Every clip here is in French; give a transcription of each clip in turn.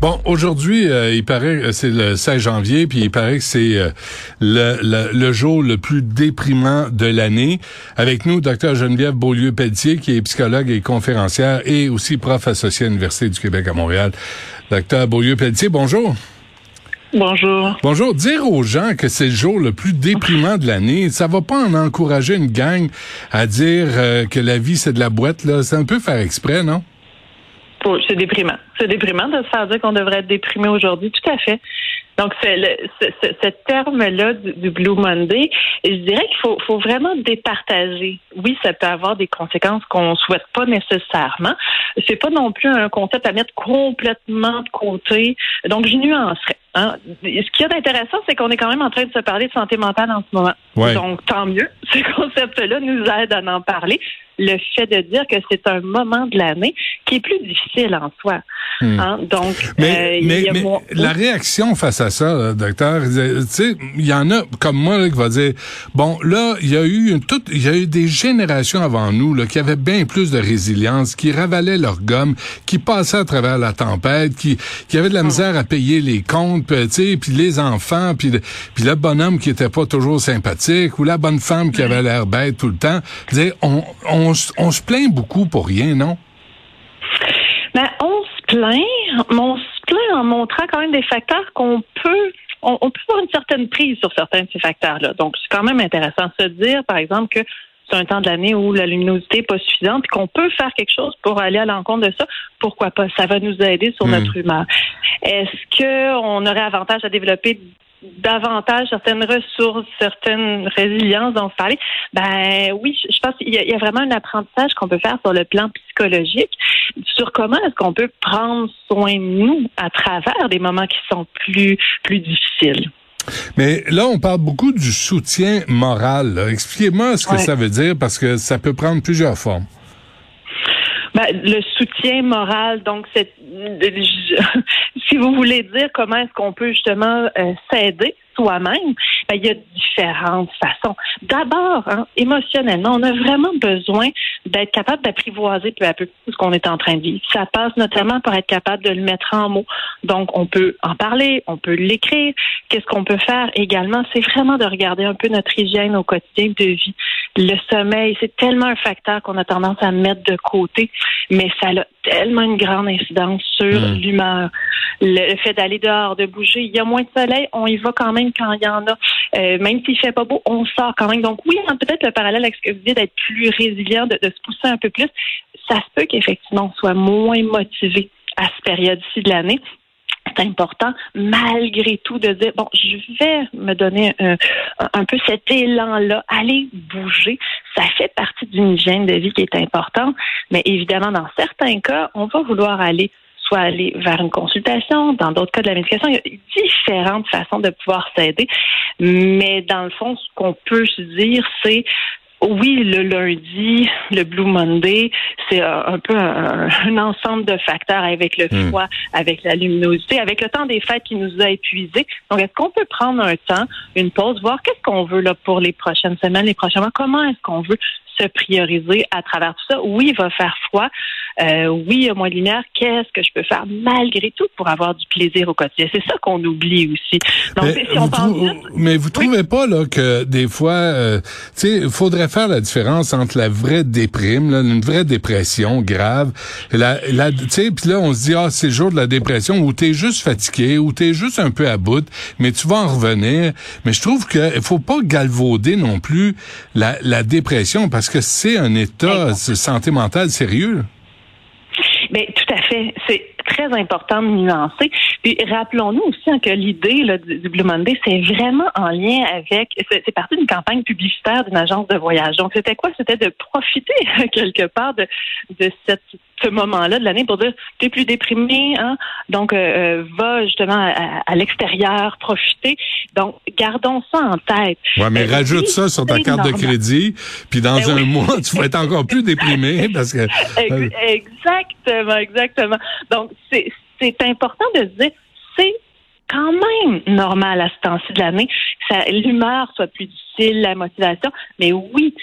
Bon, aujourd'hui, euh, il paraît que c'est le 16 janvier, puis il paraît que c'est euh, le, le, le, jour le plus déprimant de l'année. Avec nous, docteur Geneviève Beaulieu-Pelletier, qui est psychologue et conférencière et aussi prof associé à l'Université du Québec à Montréal. Docteur Beaulieu-Pelletier, bonjour. Bonjour. Bonjour. Dire aux gens que c'est le jour le plus déprimant de l'année, ça va pas en encourager une gang à dire euh, que la vie c'est de la boîte là. C'est un peu faire exprès, non? C'est déprimant. C'est déprimant de se faire dire qu'on devrait être déprimé aujourd'hui. Tout à fait. Donc, c'est ce, terme-là du, Blue Monday, je dirais qu'il faut, faut vraiment départager. Oui, ça peut avoir des conséquences qu'on souhaite pas nécessairement. C'est pas non plus un concept à mettre complètement de côté. Donc, je nuancerais. Hein. Ce qui est intéressant, c'est qu'on est quand même en train de se parler de santé mentale en ce moment. Donc, tant mieux. Ce concept-là nous aide à en parler. Le fait de dire que c'est un moment de l'année qui est plus difficile en soi. Hmm. Hein. Donc, mais, euh, mais, la réaction face à ça, docteur, tu sais, il y en a comme moi là, qui va dire, bon, là, il y a eu une, toute, il y a eu des générations avant nous là, qui avaient bien plus de résilience, qui ravalaient leur gomme, qui passaient à travers la tempête, qui, qui avaient de la misère à payer les comptes puis puis les enfants, puis puis le bonhomme qui était pas toujours sympathique ou la bonne femme qui avait l'air bête tout le temps. On, on, on se plaint beaucoup pour rien, non? Ben, on se plaint, mais on se plaint en montrant quand même des facteurs qu'on peut on, peut avoir une certaine prise sur certains de ces facteurs-là. Donc, c'est quand même intéressant de se dire, par exemple, que c'est un temps de l'année où la luminosité n'est pas suffisante, et qu'on peut faire quelque chose pour aller à l'encontre de ça, pourquoi pas? Ça va nous aider sur notre hmm. humeur. Est-ce qu'on aurait avantage à développer davantage certaines ressources, certaines résiliences dont vous parlez, ben oui, je pense qu'il y, a vraiment un apprentissage qu'on peut faire sur le plan psychologique sur comment est-ce qu'on peut prendre soin de nous à travers des moments qui sont plus plus difficiles. Mais là, on parle beaucoup du soutien moral. Expliquez-moi ce que ça veut dire parce que ça peut prendre plusieurs formes. Ben, le soutien moral, donc si vous voulez dire comment est-ce qu'on peut justement euh, s'aider soi-même, ben, il y a différentes façons. D'abord, hein, émotionnellement, on a vraiment besoin d'être capable d'apprivoiser peu à peu ce qu'on est en train de vivre. Ça passe notamment par être capable de le mettre en mots. Donc, on peut en parler, on peut l'écrire. Qu'est-ce qu'on peut faire également? C'est vraiment de regarder un peu notre hygiène au quotidien de vie. Le sommeil, c'est tellement un facteur qu'on a tendance à mettre de côté, mais ça a tellement une grande incidence sur hmm. l'humeur. Le fait d'aller dehors, de bouger. Il y a moins de soleil, on y va quand même quand il y en a. Euh, même s'il fait pas beau, on sort quand même. Donc oui, hein, peut-être le parallèle avec ce que vous dites d'être plus résilient, de, se pousser un peu plus, ça se peut qu'effectivement on soit moins motivé à cette période-ci de l'année important malgré tout de dire bon je vais me donner un, un peu cet élan là aller bouger ça fait partie d'une hygiène de vie qui est importante mais évidemment dans certains cas on va vouloir aller soit aller vers une consultation. Dans d'autres cas de la médication, il y a différentes façons de pouvoir s'aider. Mais dans le fond, ce qu'on peut se dire, c'est oui, le lundi, le Blue Monday, c'est un peu un, ensemble de facteurs avec le hmm. froid, avec la luminosité, avec le temps des fêtes qui nous a épuisés. Donc, est-ce qu'on peut prendre un temps, une pause, voir qu'est-ce qu'on veut là pour les prochaines semaines, les prochains mois, comment est-ce qu'on veut se prioriser à travers tout ça. Oui, il va faire froid. Euh, oui, il y a moins de lumière. Qu'est-ce que je peux faire malgré tout pour avoir du plaisir au quotidien? C'est ça qu'on oublie aussi. Donc, mais, si on vous, mais vous trouvez pas là que des fois, euh, tu sais, il faudrait faire la différence entre la vraie déprime, là, une vraie dépression grave, la, la tu sais, puis là on se dit ah c'est le jour de la dépression où t'es juste fatigué, où t'es juste un peu à bout, mais tu vas en revenir. Mais je trouve que faut pas galvauder non plus la, la dépression parce que c'est un état de santé mentale sérieux? Mais tout à fait. C'est très important de nuancer. Puis rappelons-nous aussi hein, que l'idée du, du, Blue Monday, c'est vraiment en lien avec. C'est parti d'une campagne publicitaire d'une agence de voyage. Donc c'était quoi? C'était de profiter quelque part de, de cette ce moment-là de l'année pour dire tu es plus déprimé, hein? donc euh, euh, va justement à, l'extérieur, profiter. Donc gardons ça en tête. Ouais, mais euh, rajoute ça sur ta carte de crédit, puis dans ben un mois tu vas être encore plus déprimé parce que. Exactement, exactement. Donc c'est important de se dire c'est quand même normal à ce temps-ci de l'année que l'humeur soit plus difficile, la motivation, mais oui,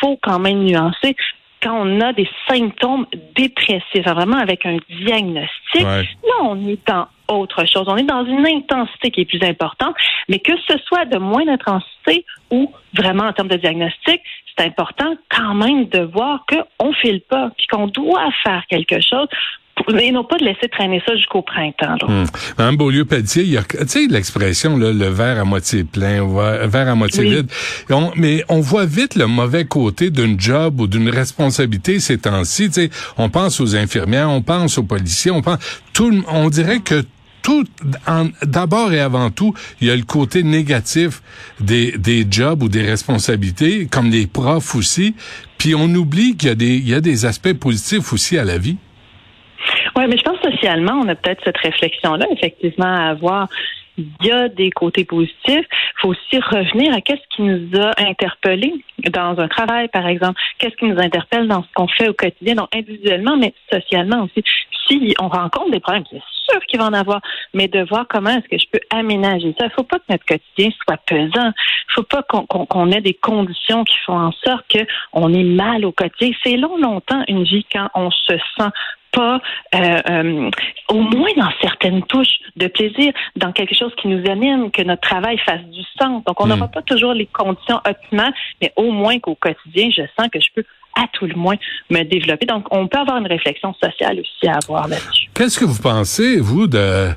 faut quand même nuancer. Quand on a des symptômes dépressifs, vraiment avec un diagnostic, là, on est dans autre chose. On est dans une intensité qui est plus importante, mais que ce soit de moins d'intensité ou vraiment en termes de diagnostic, c'est important quand même de voir qu'on ne file pas, puis qu'on doit faire quelque chose et non pas de laisser traîner ça jusqu'au printemps. Là. Hum. Madame Beaulieu-Pelletier, il y a, tu sais, l'expression, le verre à moitié plein, le verre à moitié vide. mais on voit vite le mauvais côté d'un job ou d'une responsabilité ces temps-ci. Tu sais, on pense aux infirmières, on pense aux policiers, on pense, tout, on dirait que tout, d'abord et avant tout, il y a le côté négatif des, des jobs ou des responsabilités, comme les profs aussi. Puis on oublie qu'il y a des, il y a des aspects positifs aussi à la vie. Oui, mais je pense socialement, on a peut-être cette réflexion-là, effectivement, à avoir. Il y a des côtés positifs. Il faut aussi revenir à qu'est-ce qui nous a interpellés dans un travail, par exemple. Qu'est-ce qui nous interpelle dans ce qu'on fait au quotidien, donc individuellement, mais socialement aussi. Si on rencontre des problèmes, c'est sûr qu'il va en avoir, mais de voir comment est-ce que je peux aménager ça. Il ne faut pas que notre quotidien soit pesant. Il ne faut pas qu'on ait des conditions qui font en sorte qu'on est mal au quotidien. C'est long, longtemps une vie quand on se sent pas, euh, euh, au moins dans certaines touches de plaisir, dans quelque chose qui nous anime, que notre travail fasse du sens. Donc, on n'aura hmm. pas toujours les conditions optimales, mais au moins qu'au quotidien, je sens que je peux à tout le moins me développer. Donc, on peut avoir une réflexion sociale aussi à avoir là-dessus. Qu'est-ce que vous pensez, vous, de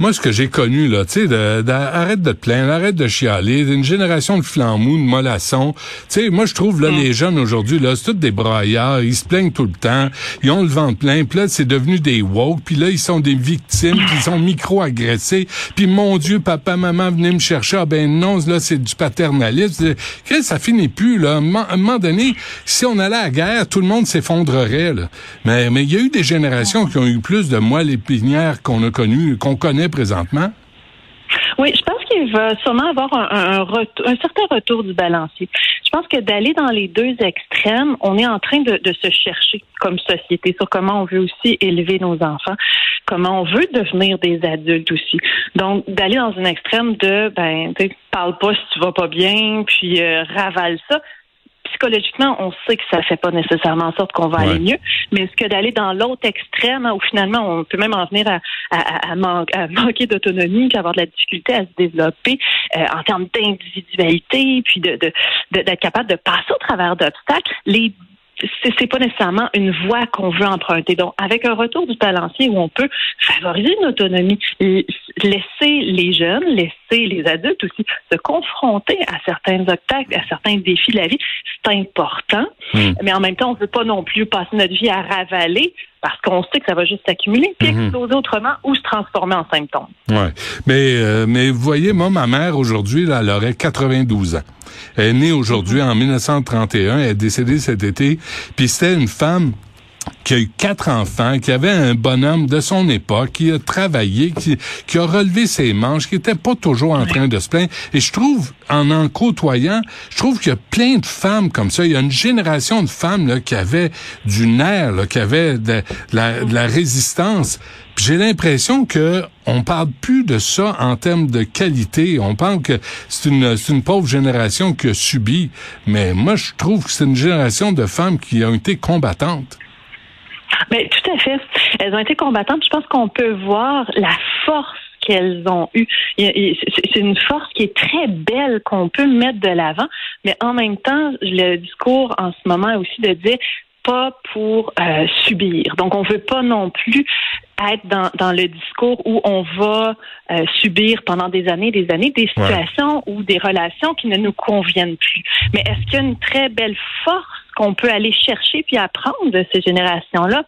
moi, ce que j'ai connu, là, tu sais, de, arrête de te plaindre, arrête de chialer, une génération de flambous, de mollassons. Tu sais, moi, je trouve, là, mm. les jeunes aujourd'hui, là, c'est tous des braillards, ils se plaignent tout le temps, ils ont le ventre plein, puis là, c'est devenu des woke, puis là, ils sont des victimes, puis ils sont micro-agressés, puis mon Dieu, papa, maman, venez me chercher, ah ben non, là, c'est du paternalisme. Que ça finit plus, là. À un moment donné, si on allait à la guerre, tout le monde s'effondrerait, là. Mais mais il y a eu des générations qui ont eu plus de moelle épinière qu'on a connu, qu'on connaît présentement? Oui, je pense qu'il va sûrement avoir un, certain retour du balancier. Je pense que d'aller dans les deux extrêmes, on est en train de, se chercher comme société sur comment on veut aussi élever nos enfants, comment on veut devenir des adultes aussi. Donc, d'aller dans un extrême de, ben, parle pas si tu vas pas bien, puis euh, ravale ça psychologiquement, on sait que ça fait pas nécessairement en sorte qu'on va aller mieux, mais est-ce que d'aller dans l'autre extrême, où finalement on peut même en venir à, à, manquer d'autonomie, puis avoir de la difficulté à se développer euh, en termes d'individualité, puis de, d'être capable de passer au travers d'obstacles, les c'est pas nécessairement une voie qu'on veut emprunter. Donc, avec un retour du balancier où on peut favoriser une autonomie, laisser les jeunes, laisser les adultes aussi se confronter à certains obstacles, à certains défis de la vie, c'est important. Hmm. Mais en même temps, on ne veut pas non plus passer notre vie à ravaler parce qu'on sait que ça va juste s'accumuler, puis mhm. exploser autrement ou se transformer en symptômes. Ouais. Mais, euh, mais vous voyez, moi, ma mère, aujourd'hui, elle aurait 92 ans. Elle est née aujourd'hui en 1931, elle est décédée cet été, puis c'était une femme qui a eu quatre enfants, qui avait un bonhomme de son époque, qui a travaillé, qui, a relevé ses manches, qui était pas toujours en train de se plaindre. Et je trouve, en en côtoyant, je trouve qu'il y a plein de femmes comme ça. Il y a une génération de femmes là, qui avaient du nerf, là, qui avaient de, la, résistance. J'ai l'impression que on parle plus de ça en termes de qualité. On parle que c'est une, une pauvre génération qui a subi. Mais moi, je trouve que c'est une génération de femmes qui ont été combattantes. Mais tout à fait. Elles ont été combattantes. Je pense qu'on peut voir la force qu'elles ont eue. C'est une force qui est très belle qu'on peut mettre de l'avant, mais en même temps, le discours en ce moment est aussi de dire pas pour euh, subir. Donc, on veut pas non plus être dans, dans le discours où on va euh, subir pendant des années, des années, des situations ou des relations qui ne nous conviennent plus. Mais est-ce qu'il y a une très belle force qu'on peut aller chercher puis apprendre de ces générations-là?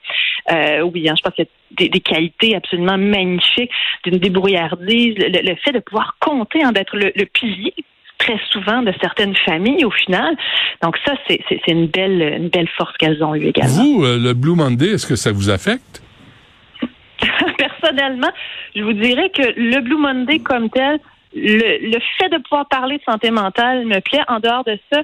Euh, oui, hein, je pense qu'il y a des, qualités absolument magnifiques, d'une débrouillardise, le, fait de pouvoir compter, hein, d'être le, le pilier très souvent de certaines familles au final. Donc ça, c'est une belle, une belle force qu'elles ont eue également. Vous, euh, le Blue Monday, est-ce que ça vous affecte? Personnellement, je vous dirais que le Blue Monday comme tel, le, le, fait de pouvoir parler de santé mentale me plaît. En dehors de ça,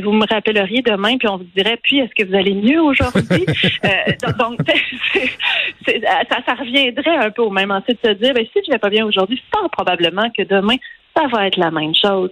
vous me rappelleriez demain, puis on vous dirait, puis est-ce que vous allez mieux aujourd'hui? euh, donc, ça, ça, reviendrait un peu au même ensuite de se dire, ben, si je vais pas bien aujourd'hui, fort probablement que demain, ça va être la même chose.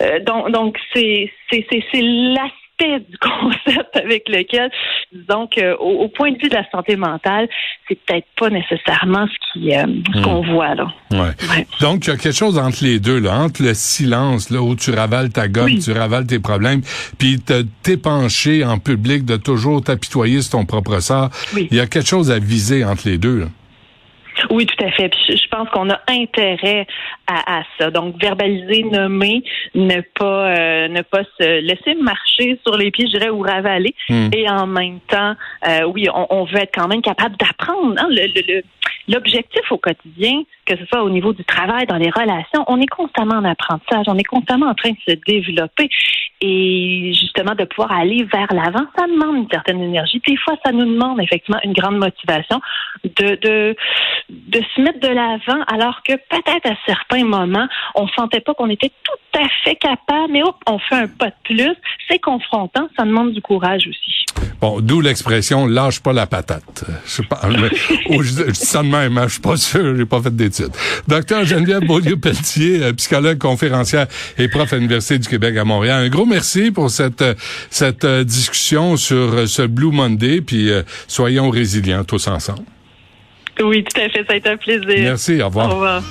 Euh, donc, donc c'est c'est l'aspect du concept avec lequel, disons que au, point de vue de la santé mentale, c'est peut-être pas nécessairement ce qui euh, ce hmm. qu'on voit là. Ouais. Donc il y a quelque chose entre les deux là, entre le silence là où tu ravales ta gomme, tu ravales tes problèmes, puis t'épancher en public de toujours t'apitoyer sur ton propre sort. Il y a quelque chose à viser entre les deux. Là. Oui, tout à fait. je pense qu'on a intérêt à, ça. Donc, verbaliser, nommer, ne pas euh, ne pas se laisser marcher sur les pieds, je dirais, ou ravaler. Hmm. Et en même temps, euh, oui, on, veut être quand même capable d'apprendre. Hein, le, l'objectif au quotidien, que ce soit au niveau du travail, dans les relations, on est constamment en apprentissage, on est constamment en train de se développer. Et justement, de pouvoir aller vers l'avant, ça demande une certaine énergie. Des fois, ça nous demande effectivement une grande motivation de, de, de se mettre de l'avant, alors que peut-être à certains moments, on sentait pas qu'on était tout à fait capable, mais hop, on fait un pas de plus. C'est confrontant, ça demande du courage aussi. Bon, d'où l'expression lâche pas la patate. Je pas, mais, je, dis ça de même, hein, je suis pas sûr, j'ai pas fait d'études. Docteur Geneviève Beaulieu-Pelletier, euh, psychologue, conférencière et prof à l'Université du Québec à Montréal. Un gros merci pour cette cette euh, discussion sur euh, ce Blue Monday, puis soyons résilients tous ensemble. Oui, tout à fait, ça a été un plaisir. Merci, au revoir. Au revoir.